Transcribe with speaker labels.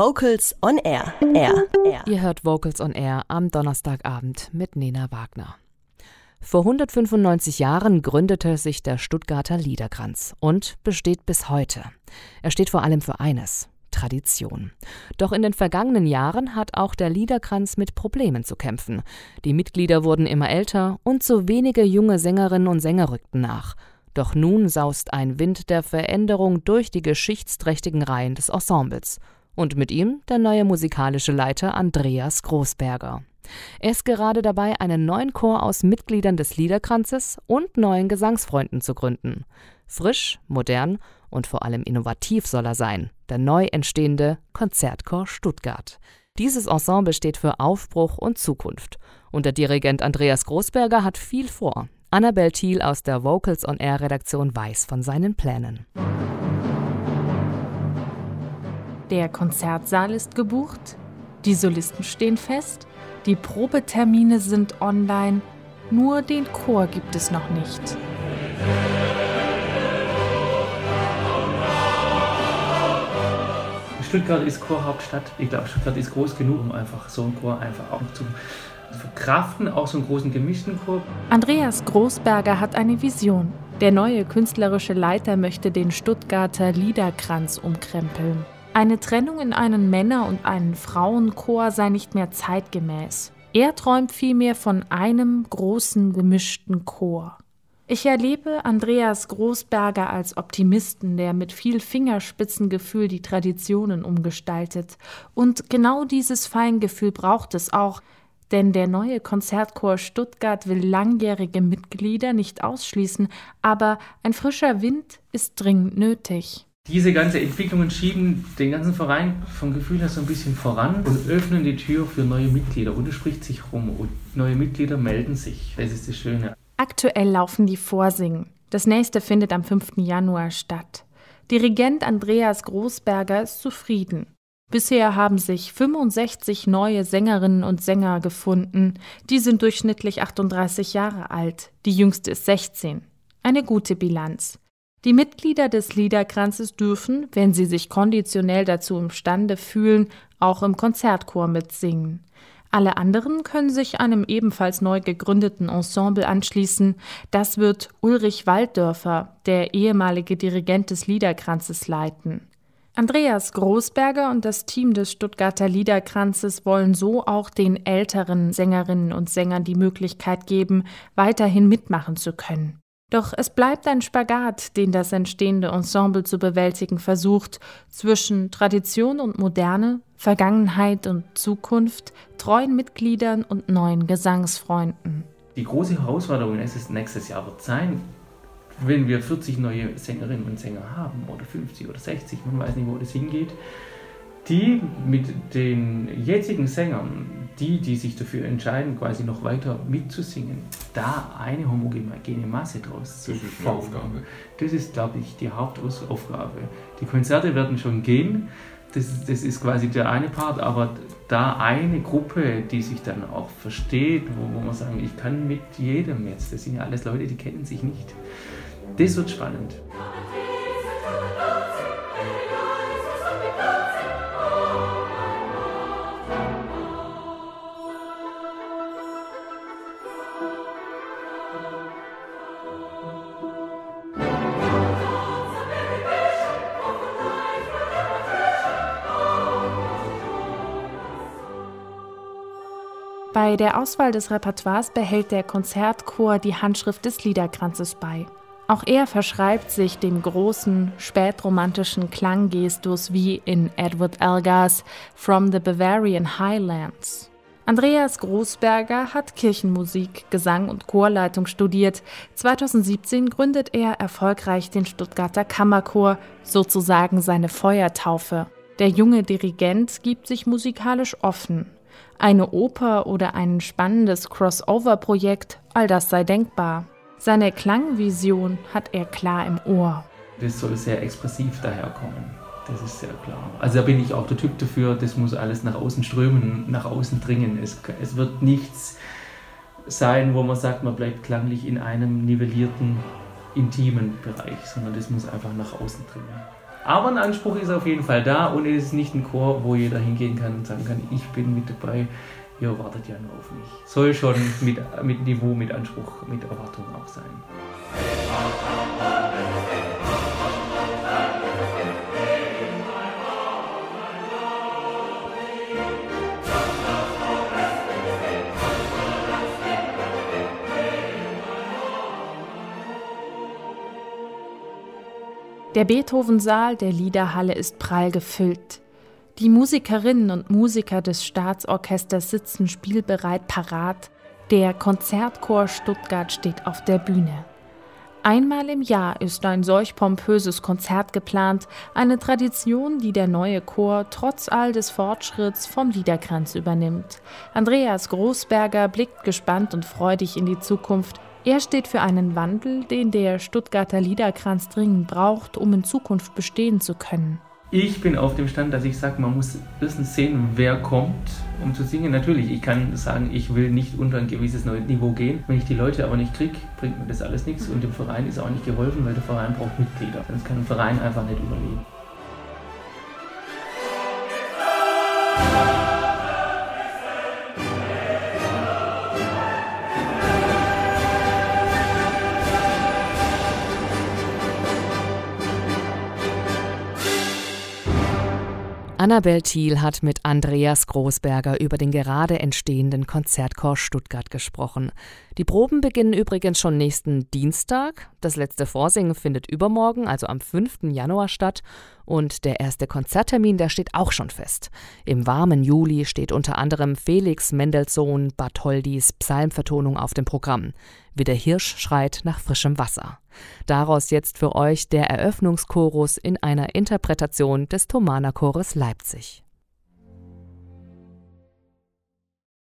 Speaker 1: Vocals on Air. Air.
Speaker 2: Air. Ihr hört Vocals on Air am Donnerstagabend mit Nena Wagner. Vor 195 Jahren gründete sich der Stuttgarter Liederkranz und besteht bis heute. Er steht vor allem für eines, Tradition. Doch in den vergangenen Jahren hat auch der Liederkranz mit Problemen zu kämpfen. Die Mitglieder wurden immer älter und so wenige junge Sängerinnen und Sänger rückten nach. Doch nun saust ein Wind der Veränderung durch die geschichtsträchtigen Reihen des Ensembles und mit ihm der neue musikalische Leiter Andreas Großberger. Er ist gerade dabei, einen neuen Chor aus Mitgliedern des Liederkranzes und neuen Gesangsfreunden zu gründen. Frisch, modern und vor allem innovativ soll er sein, der neu entstehende Konzertchor Stuttgart. Dieses Ensemble steht für Aufbruch und Zukunft. Und der Dirigent Andreas Großberger hat viel vor. Annabel Thiel aus der Vocals on Air Redaktion weiß von seinen Plänen.
Speaker 3: Der Konzertsaal ist gebucht, die Solisten stehen fest, die Probetermine sind online, nur den Chor gibt es noch nicht.
Speaker 4: Stuttgart ist Chorhauptstadt. Ich glaube, Stuttgart ist groß genug, um einfach so einen Chor einfach auch zu verkraften, auch so einen großen gemischten Chor.
Speaker 3: Andreas Großberger hat eine Vision. Der neue künstlerische Leiter möchte den Stuttgarter Liederkranz umkrempeln. Eine Trennung in einen Männer- und einen Frauenchor sei nicht mehr zeitgemäß. Er träumt vielmehr von einem großen gemischten Chor. Ich erlebe Andreas Großberger als Optimisten, der mit viel Fingerspitzengefühl die Traditionen umgestaltet. Und genau dieses Feingefühl braucht es auch, denn der neue Konzertchor Stuttgart will langjährige Mitglieder nicht ausschließen, aber ein frischer Wind ist dringend nötig.
Speaker 4: Diese ganze Entwicklungen schieben den ganzen Verein vom Gefühl her so ein bisschen voran und öffnen die Tür für neue Mitglieder. Und es spricht sich rum und neue Mitglieder melden sich. Das ist das Schöne.
Speaker 3: Aktuell laufen die Vorsingen. Das nächste findet am 5. Januar statt. Dirigent Andreas Großberger ist zufrieden. Bisher haben sich 65 neue Sängerinnen und Sänger gefunden. Die sind durchschnittlich 38 Jahre alt. Die jüngste ist 16. Eine gute Bilanz. Die Mitglieder des Liederkranzes dürfen, wenn sie sich konditionell dazu imstande fühlen, auch im Konzertchor mitsingen. Alle anderen können sich einem ebenfalls neu gegründeten Ensemble anschließen. Das wird Ulrich Walddörfer, der ehemalige Dirigent des Liederkranzes, leiten. Andreas Großberger und das Team des Stuttgarter Liederkranzes wollen so auch den älteren Sängerinnen und Sängern die Möglichkeit geben, weiterhin mitmachen zu können. Doch es bleibt ein Spagat, den das entstehende Ensemble zu bewältigen versucht, zwischen Tradition und Moderne, Vergangenheit und Zukunft, treuen Mitgliedern und neuen Gesangsfreunden.
Speaker 4: Die große Herausforderung nächstes Jahr wird sein, wenn wir 40 neue Sängerinnen und Sänger haben oder 50 oder 60, man weiß nicht, wo das hingeht, die mit den jetzigen Sängern, die, die sich dafür entscheiden, quasi noch weiter mitzusingen, da eine homogene Masse draus zu formen. Das ist, glaube ich, die Hauptaufgabe. Die Konzerte werden schon gehen, das, das ist quasi der eine Part, aber da eine Gruppe, die sich dann auch versteht, wo, wo man sagen, ich kann mit jedem jetzt, das sind ja alles Leute, die kennen sich nicht. Das wird spannend.
Speaker 3: Bei der Auswahl des Repertoires behält der Konzertchor die Handschrift des Liederkranzes bei. Auch er verschreibt sich dem großen, spätromantischen Klanggestus wie in Edward Elgars From the Bavarian Highlands. Andreas Großberger hat Kirchenmusik, Gesang und Chorleitung studiert. 2017 gründet er erfolgreich den Stuttgarter Kammerchor, sozusagen seine Feuertaufe. Der junge Dirigent gibt sich musikalisch offen eine Oper oder ein spannendes Crossover-Projekt, all das sei denkbar. Seine Klangvision hat er klar im Ohr.
Speaker 4: Das soll sehr expressiv daherkommen. Das ist sehr klar. Also da bin ich auch der Typ dafür, das muss alles nach außen strömen, nach außen dringen. Es, es wird nichts sein, wo man sagt, man bleibt klanglich in einem nivellierten, intimen Bereich, sondern das muss einfach nach außen dringen. Aber ein Anspruch ist auf jeden Fall da und es ist nicht ein Chor, wo jeder hingehen kann und sagen kann, ich bin mit dabei, ihr wartet ja nur auf mich. Soll schon mit, mit Niveau, mit Anspruch, mit Erwartung auch sein.
Speaker 3: Der Beethoven-Saal der Liederhalle ist prall gefüllt. Die Musikerinnen und Musiker des Staatsorchesters sitzen spielbereit parat. Der Konzertchor Stuttgart steht auf der Bühne. Einmal im Jahr ist ein solch pompöses Konzert geplant, eine Tradition, die der neue Chor trotz all des Fortschritts vom Liederkranz übernimmt. Andreas Großberger blickt gespannt und freudig in die Zukunft er steht für einen Wandel, den der Stuttgarter Liederkranz dringend braucht, um in Zukunft bestehen zu können.
Speaker 4: Ich bin auf dem Stand, dass ich sage, man muss wissen sehen, wer kommt, um zu singen. Natürlich, ich kann sagen, ich will nicht unter ein gewisses Niveau gehen. Wenn ich die Leute aber nicht kriege, bringt mir das alles nichts und dem Verein ist auch nicht geholfen, weil der Verein braucht Mitglieder. Sonst kann ein Verein einfach nicht überleben.
Speaker 2: Annabel Thiel hat mit Andreas Großberger über den gerade entstehenden Konzertchor Stuttgart gesprochen. Die Proben beginnen übrigens schon nächsten Dienstag. Das letzte Vorsingen findet übermorgen, also am 5. Januar statt. Und der erste Konzerttermin, der steht auch schon fest. Im warmen Juli steht unter anderem Felix Mendelssohn Bartholdis Psalmvertonung auf dem Programm. Wie der Hirsch schreit nach frischem Wasser. Daraus jetzt für euch der Eröffnungschorus in einer Interpretation des Thomanerchores Leipzig.